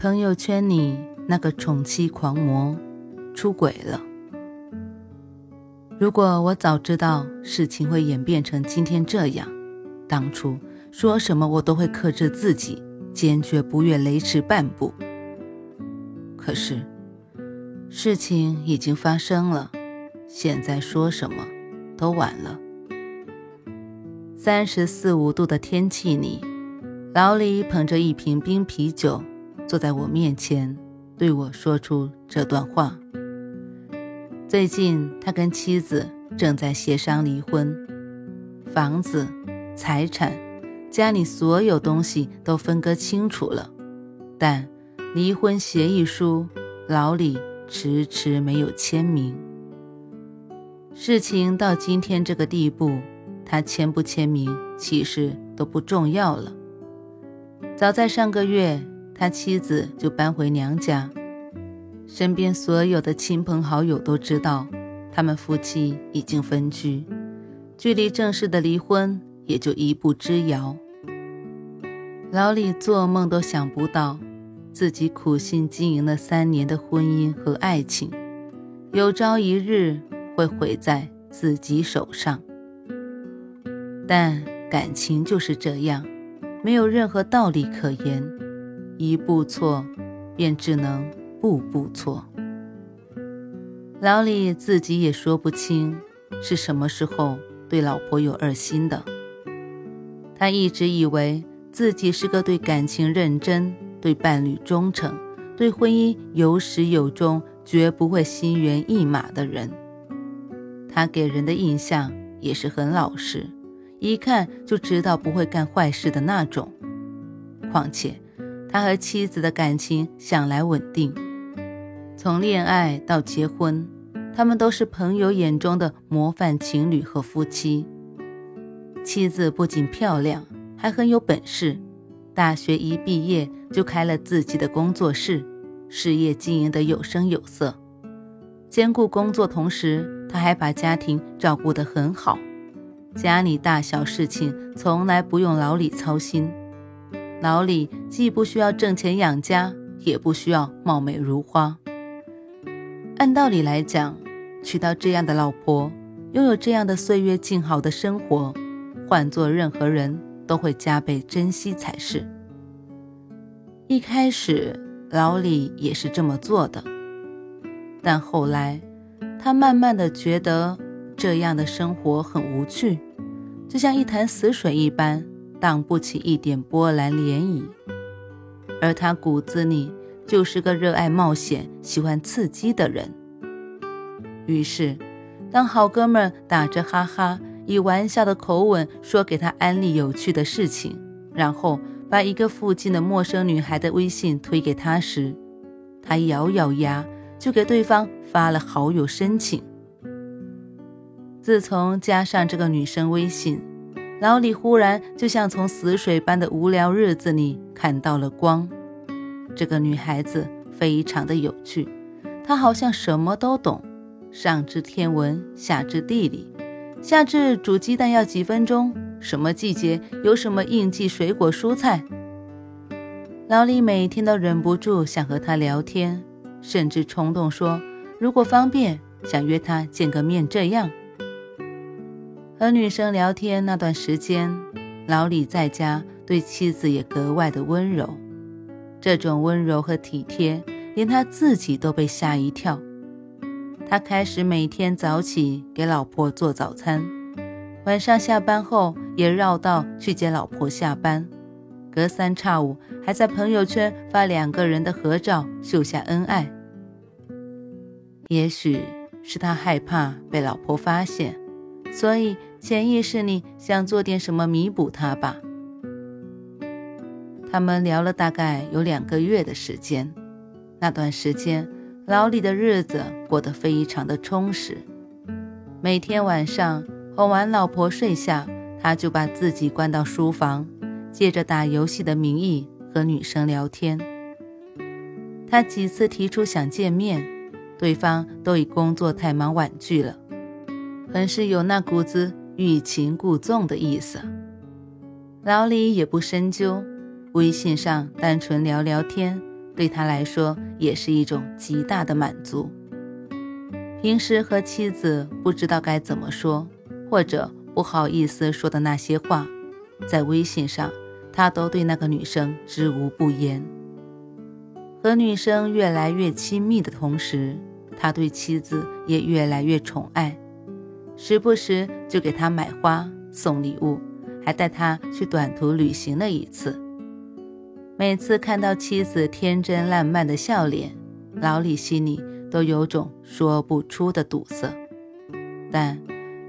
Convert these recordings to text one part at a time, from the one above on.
朋友圈里那个宠妻狂魔出轨了。如果我早知道事情会演变成今天这样，当初说什么我都会克制自己，坚决不越雷池半步。可是事情已经发生了，现在说什么都晚了。三十四五度的天气里，老李捧着一瓶冰啤酒。坐在我面前，对我说出这段话。最近，他跟妻子正在协商离婚，房子、财产、家里所有东西都分割清楚了，但离婚协议书老李迟迟没有签名。事情到今天这个地步，他签不签名其实都不重要了。早在上个月。他妻子就搬回娘家，身边所有的亲朋好友都知道，他们夫妻已经分居，距离正式的离婚也就一步之遥。老李做梦都想不到，自己苦心经营了三年的婚姻和爱情，有朝一日会毁在自己手上。但感情就是这样，没有任何道理可言。一步错，便只能步步错。老李自己也说不清是什么时候对老婆有二心的。他一直以为自己是个对感情认真、对伴侣忠诚、对婚姻有始有终、绝不会心猿意马的人。他给人的印象也是很老实，一看就知道不会干坏事的那种。况且。他和妻子的感情向来稳定，从恋爱到结婚，他们都是朋友眼中的模范情侣和夫妻。妻子不仅漂亮，还很有本事，大学一毕业就开了自己的工作室，事业经营得有声有色。兼顾工作同时，他还把家庭照顾得很好，家里大小事情从来不用老李操心。老李既不需要挣钱养家，也不需要貌美如花。按道理来讲，娶到这样的老婆，拥有这样的岁月静好的生活，换做任何人都会加倍珍惜才是。一开始，老李也是这么做的，但后来，他慢慢的觉得这样的生活很无趣，就像一潭死水一般。荡不起一点波澜涟漪，而他骨子里就是个热爱冒险、喜欢刺激的人。于是，当好哥们打着哈哈，以玩笑的口吻说给他安利有趣的事情，然后把一个附近的陌生女孩的微信推给他时，他咬咬牙就给对方发了好友申请。自从加上这个女生微信，老李忽然就像从死水般的无聊日子里看到了光。这个女孩子非常的有趣，她好像什么都懂，上知天文，下知地理，下至煮鸡蛋要几分钟，什么季节有什么应季水果蔬菜。老李每天都忍不住想和她聊天，甚至冲动说，如果方便，想约她见个面。这样。和女生聊天那段时间，老李在家对妻子也格外的温柔。这种温柔和体贴，连他自己都被吓一跳。他开始每天早起给老婆做早餐，晚上下班后也绕道去接老婆下班，隔三差五还在朋友圈发两个人的合照，秀下恩爱。也许是他害怕被老婆发现，所以。潜意识里想做点什么弥补他吧。他们聊了大概有两个月的时间。那段时间，老李的日子过得非常的充实。每天晚上哄完老婆睡下，他就把自己关到书房，借着打游戏的名义和女生聊天。他几次提出想见面，对方都以工作太忙婉拒了，很是有那股子欲擒故纵的意思。老李也不深究，微信上单纯聊聊天，对他来说也是一种极大的满足。平时和妻子不知道该怎么说，或者不好意思说的那些话，在微信上他都对那个女生知无不言。和女生越来越亲密的同时，他对妻子也越来越宠爱，时不时就给他买花送礼物，还带他去短途旅行了一次。每次看到妻子天真烂漫的笑脸，老李心里都有种说不出的堵塞。但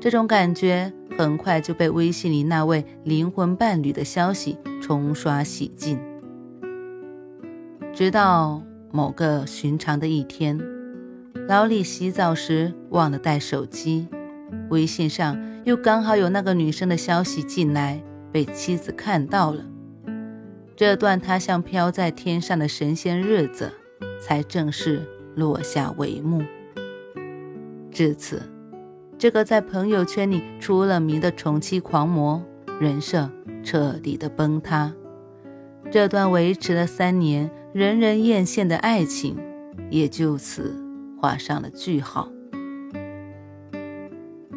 这种感觉很快就被微信里那位灵魂伴侣的消息冲刷洗净。直到某个寻常的一天，老李洗澡时忘了带手机，微信上又刚好有那个女生的消息进来，被妻子看到了。这段他像飘在天上的神仙日子，才正式落下帷幕。至此，这个在朋友圈里出了名的宠妻狂魔人设彻底的崩塌。这段维持了三年。人人艳羡的爱情，也就此画上了句号。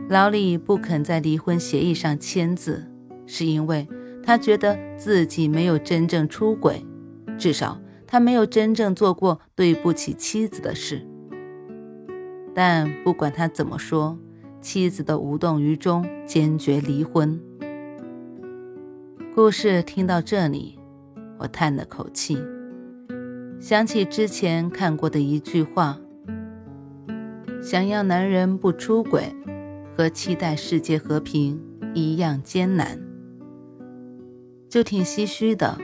老李不肯在离婚协议上签字，是因为他觉得自己没有真正出轨，至少他没有真正做过对不起妻子的事。但不管他怎么说，妻子都无动于衷，坚决离婚。故事听到这里，我叹了口气。想起之前看过的一句话：“想要男人不出轨，和期待世界和平一样艰难。”就挺唏嘘的。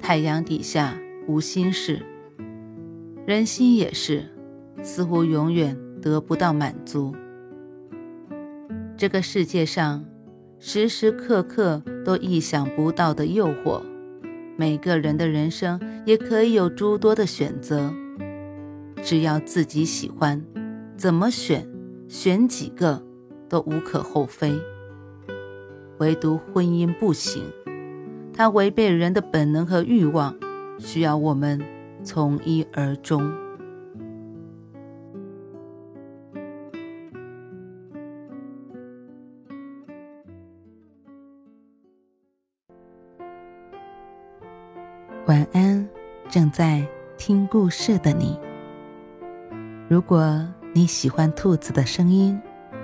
太阳底下无心事，人心也是，似乎永远得不到满足。这个世界上，时时刻刻都意想不到的诱惑。每个人的人生也可以有诸多的选择，只要自己喜欢，怎么选，选几个都无可厚非。唯独婚姻不行，它违背人的本能和欲望，需要我们从一而终。晚安，正在听故事的你。如果你喜欢兔子的声音，